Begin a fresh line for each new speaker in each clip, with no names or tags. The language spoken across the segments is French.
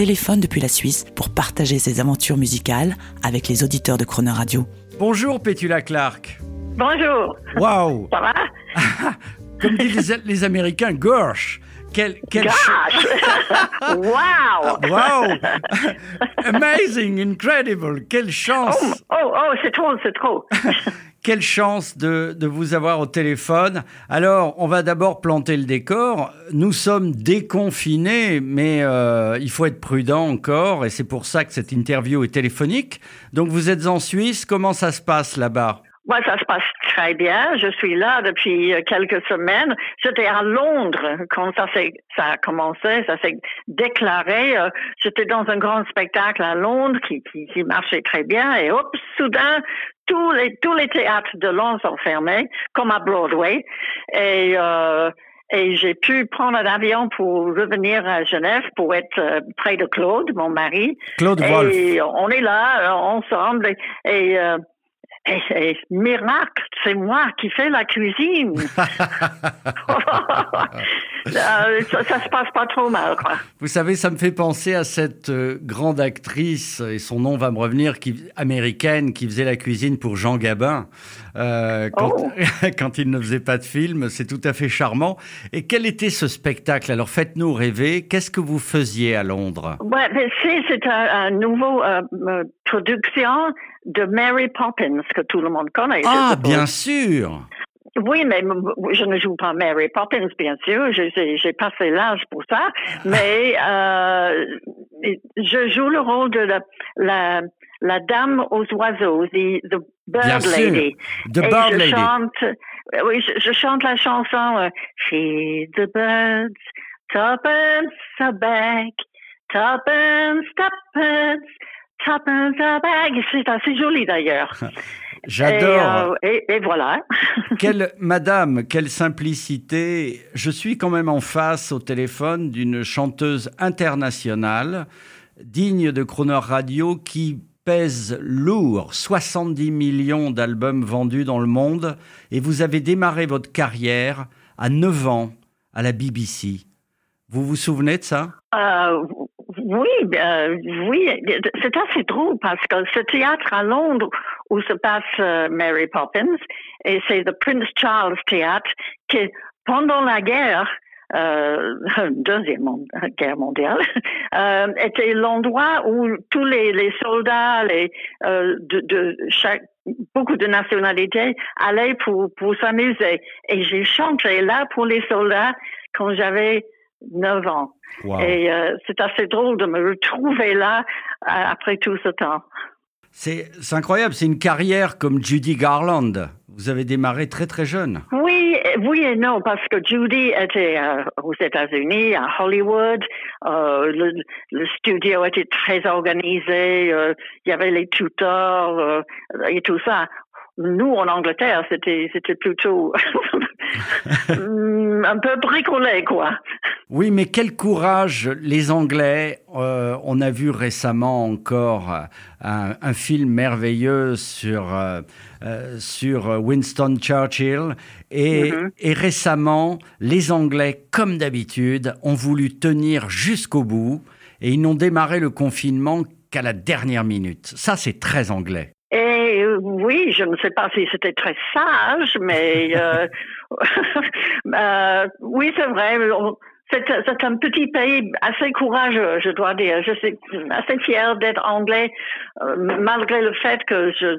téléphone depuis la Suisse pour partager ses aventures musicales avec les auditeurs de Croner Radio.
Bonjour Petula Clark.
Bonjour,
Waouh
ça va?
Comme disent les, les Américains, gosh quel, quel
Gosh Wow.
Waouh Amazing, incredible. Quelle
Oh,
chance
oh, oh, c'est trop, c'est trop.
Quelle chance de, vous avoir au téléphone. Alors, on va d'abord planter le décor. Nous sommes déconfinés, mais euh, il faut être prudent encore, et c'est pour ça que cette interview est téléphonique. Donc, vous êtes en Suisse. Comment ça se passe là-bas?
Moi, ça se passe très bien. Je suis là depuis euh, quelques semaines. J'étais à Londres quand ça, a commencé, ça s'est déclaré. Euh, J'étais dans un grand spectacle à Londres qui, qui marchait très bien et hop, soudain, tous les, tous les théâtres de Londres sont fermés, comme à Broadway. Et, euh, et j'ai pu prendre un avion pour revenir à Genève pour être euh, près de Claude, mon mari.
Claude Wolf.
Et on est là ensemble et, et, euh, et- et miracle, c'est moi qui fais la cuisine. Euh, ça, ça se passe pas trop mal, quoi.
Vous savez, ça me fait penser à cette euh, grande actrice, et son nom va me revenir, qui, américaine, qui faisait la cuisine pour Jean Gabin, euh, quand,
Oh.
quand il ne faisait pas de film. C'est tout à fait charmant. Et quel était ce spectacle? Alors faites-nous rêver. Qu'est-ce que vous faisiez à Londres?
Ouais, c'est, c'est un, un nouveau euh, production de Mary Poppins que tout le monde connaît.
Ah, bien sûr
Oui, mais je ne joue pas Mary Poppins, bien sûr. J'ai- passé l'âge pour ça. Mais euh, je joue le rôle de la, la, la dame aux oiseaux, the, the Bird
Bien sûr.
Lady.
The
Et
Bird
je
Lady.
chante, oui, je, je chante la chanson euh, Feed the birds, tuppence a bag, tuppence, tuppence. C'est assez joli d'ailleurs.
J'adore.
Et, euh, et, et voilà.
Quelle, madame, quelle simplicité. Je suis quand même en face au téléphone d'une chanteuse internationale, digne de Croner Radio, qui pèse lourd, 70 millions d'albums vendus dans le monde, et vous avez démarré votre carrière à 9 ans à la BBC. Vous vous souvenez de ça?
Euh, oui, euh, oui, c'est assez drôle parce que ce théâtre à Londres où se passe euh, Mary Poppins, et c'est le Prince Charles Theatre qui, pendant la guerre, euh, deuxième guerre mondiale, euh, était l'endroit où tous les, les soldats, les, euh, de, de chaque, beaucoup de nationalités allaient pour, pour s'amuser. Et j'ai chanté là pour les soldats quand j'avais 9 ans.
Wow.
Et euh, c'est assez drôle de me retrouver là après tout ce temps.
C'est incroyable, c'est une carrière comme Judy Garland. Vous avez démarré très très jeune.
Oui, et- oui et non, parce que Judy était euh, aux États-Unis, à Hollywood. Euh, le, le studio était très organisé. Il y avait les tuteurs et tout ça. Nous, en Angleterre, c'était c'était plutôt un peu bricolé, quoi.
Oui, mais quel courage les Anglais. euh, on a vu récemment encore un, un film merveilleux sur, euh, euh, sur Winston Churchill. Et,
Mhm.
et récemment, les Anglais, comme d'habitude, ont voulu tenir jusqu'au bout et ils n'ont démarré le confinement qu'à la dernière minute. Ça, c'est très anglais.
Oui, je ne sais pas si c'était très sage, mais euh, euh, oui, c'est vrai. C'est un petit pays assez courageux, je dois dire. Je suis assez fière d'être anglais, euh, malgré le fait que je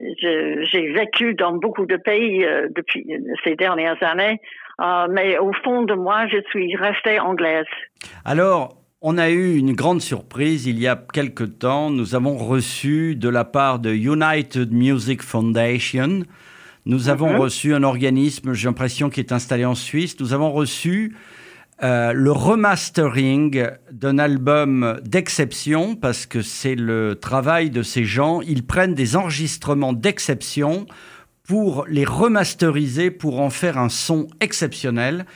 j'ai vécu dans beaucoup de pays depuis ces dernières années. Mais au fond de moi, je suis restée anglaise.
Alors, on a eu une grande surprise il y a quelque temps. Nous avons reçu de la part de United Music Foundation, nous avons reçu un organisme, j'ai l'impression, qui est installé en Suisse. Nous avons reçu euh, le remastering d'un album d'exception, parce que c'est le travail de ces gens. Ils prennent des enregistrements d'exception pour les remasteriser, pour en faire un son exceptionnel.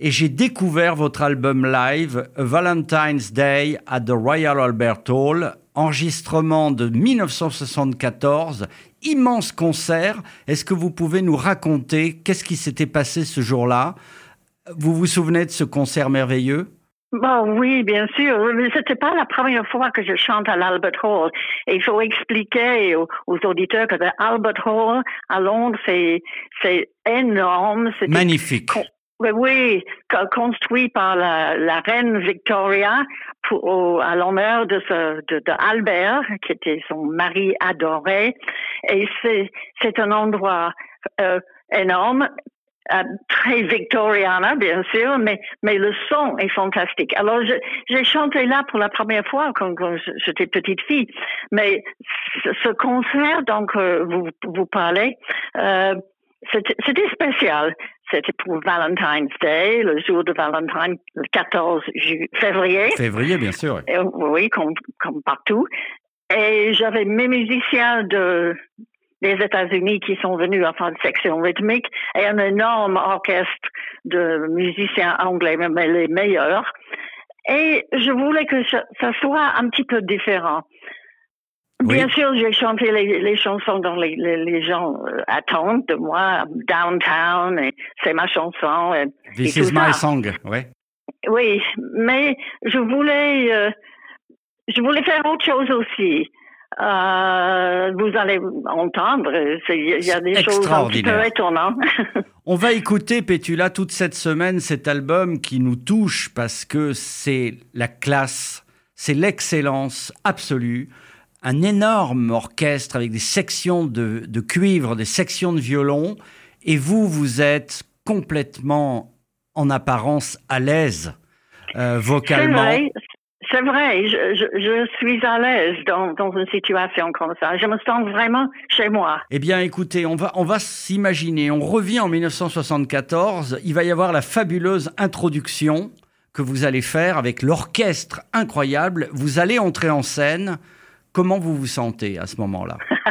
Et j'ai découvert votre album live, Valentine's Day at the Royal Albert Hall, enregistrement de 1974, immense concert. Est-ce que vous pouvez nous raconter qu'est-ce qui s'était passé ce jour-là? Vous vous souvenez de ce concert merveilleux?
Bon, oui, bien sûr. Mais c'était pas la première fois que je chante à l'Albert Hall. Et il faut expliquer aux, auditeurs que l'Albert Hall à Londres, c'est, c'est énorme.
Magnifique.
Oui, oui, construit par la, reine Victoria pour, à l'honneur de, de, de, Albert, qui était son mari adoré. Et c'est, un endroit euh, énorme, euh, très victoriana, bien sûr, mais, mais le son est fantastique. Alors, j'ai chanté là pour la première fois quand, quand j'étais petite fille. Mais ce, concert dont euh, vous, vous parlez, euh, c'était spécial. C'était pour Valentine's Day, le jour de Valentine, le 14 février.
Février, bien sûr.
oui, comme, comme partout. Et j'avais mes musiciens de, des États-Unis qui sont venus à faire une section rythmique et un énorme orchestre de musiciens anglais, mais les meilleurs. Et je voulais que ça, soit un petit peu différent. Bien sûr, j'ai chanté les, chansons dont les, gens euh, attendent de moi, Downtown, et c'est ma chanson. Et,
This is my song, oui.
Oui, mais je voulais, euh, je voulais faire autre chose aussi. Euh, vous allez entendre, il y a des choses un petit peu étonnantes.
On va écouter, Pétula, toute cette semaine cet album qui nous touche parce que c'est la classe, c'est l'excellence absolue un énorme orchestre avec des sections de, cuivre, des sections de violon, et vous, vous êtes complètement en apparence à l'aise euh, vocalement.
C'est vrai, je, suis à l'aise dans, une situation comme ça. Je me sens vraiment chez moi.
Eh bien, écoutez, on va, on va s'imaginer, on revient en 1974, il va y avoir la fabuleuse introduction que vous allez faire avec l'orchestre incroyable. Vous allez entrer en scène. Comment vous vous sentez à ce moment-là?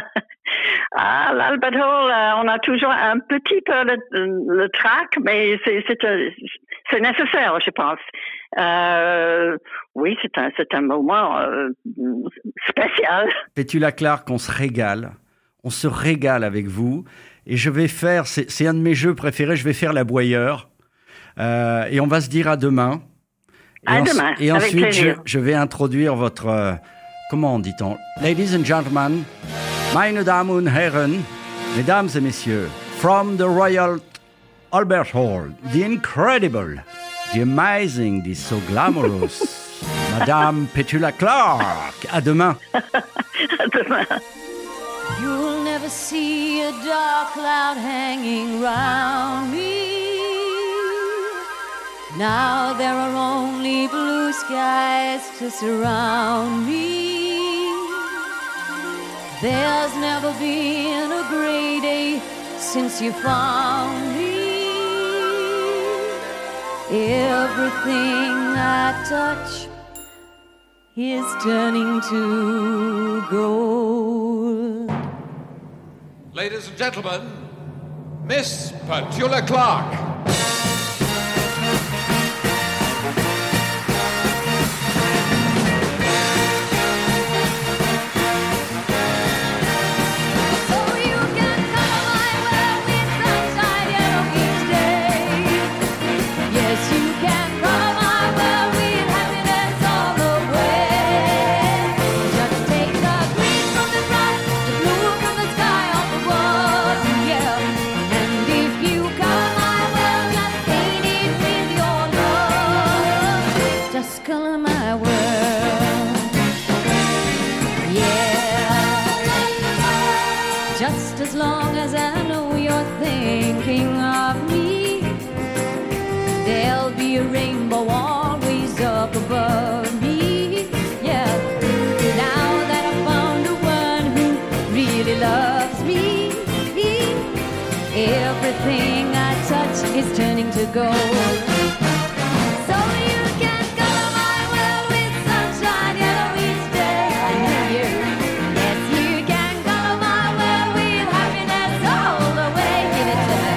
Ah, l'Albert Hall, euh, on a toujours un petit peu le, trac, mais c'est nécessaire, je pense. Euh, oui, c'est un, un moment euh, spécial.
Pétula Clark, on se régale. On se régale avec vous. Et je vais faire, c'est un de mes jeux préférés, je vais faire la boyeur. et on va se dire à demain.
Et à demain.
Et ensuite, je, je, vais introduire votre comment dit-on? Ladies and gentlemen, meine Damen und Herren, Mesdames et Messieurs, from the Royal Albert Hall, the incredible, the amazing, the so glamorous, Madame Petula Clark. À demain.
à demain. You'll never see a dark cloud hanging round me. Now there are only blue skies to surround me. There's never been a gray day since you found me. Everything I touch is turning to gold.
Ladies and gentlemen, Miss Petula Clark.
to go. So
you can color my world with sunshine yellow each day. You, yes, you can color my world with happiness all the way. Give it to me.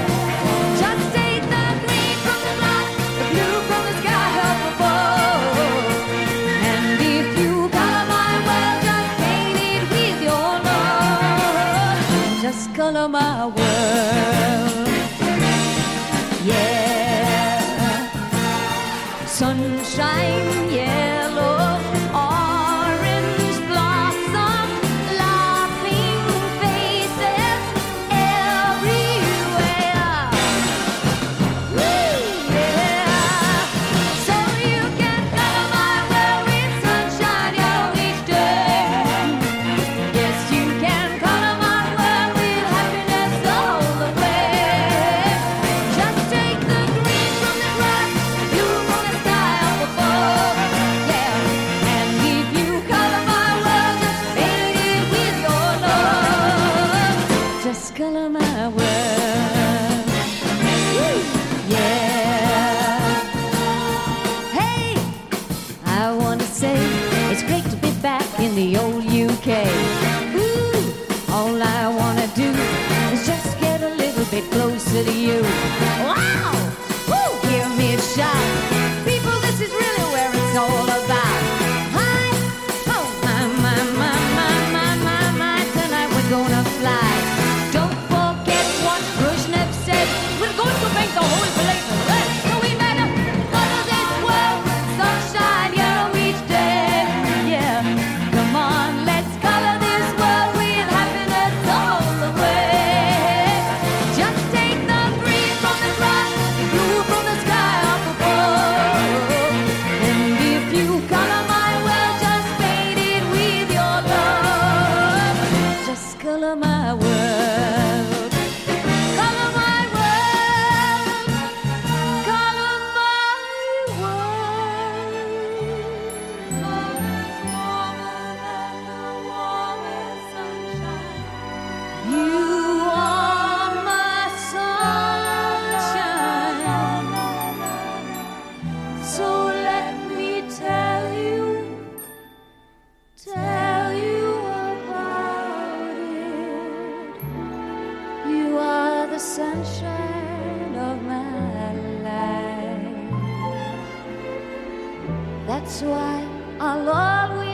Just take the green from the black, the blue from the sky. And if you color my world, just paint it with your love. Just color my world. sunshine, yeah. My That's why I'll always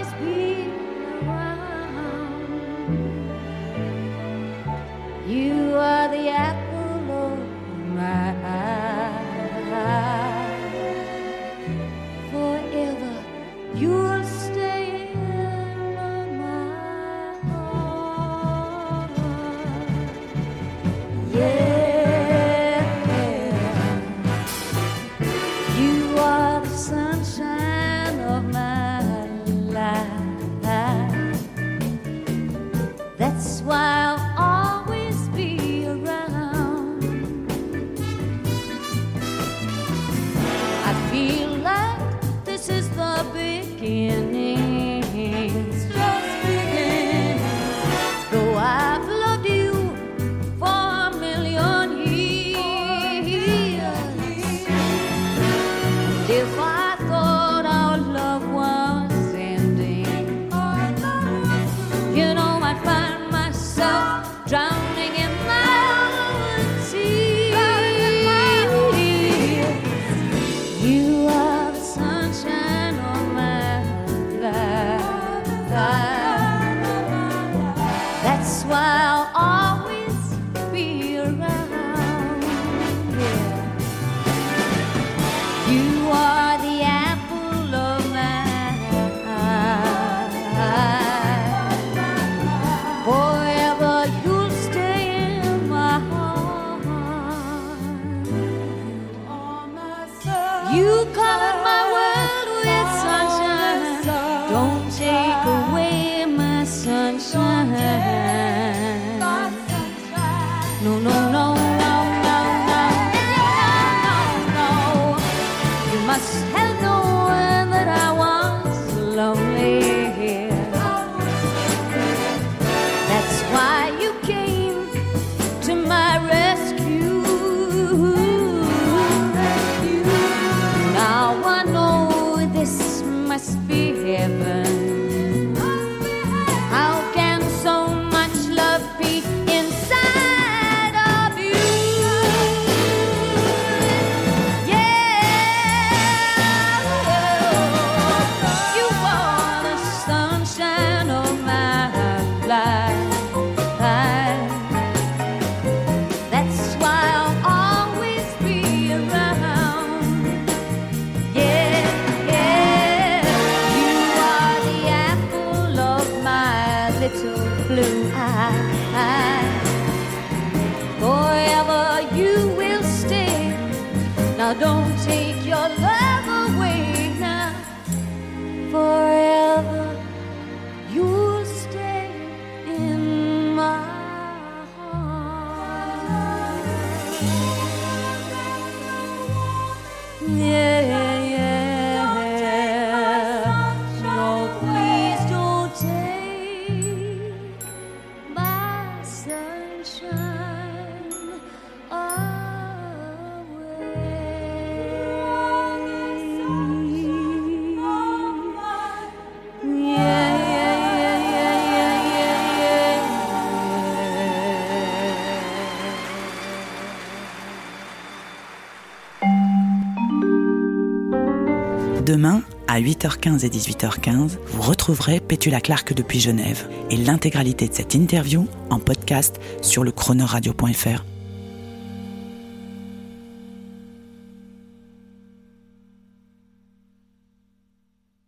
Demain, à 8h15 et 18h15, vous retrouverez Pétula Clark depuis Genève et l'intégralité de cette interview en podcast sur le chronoradio.fr.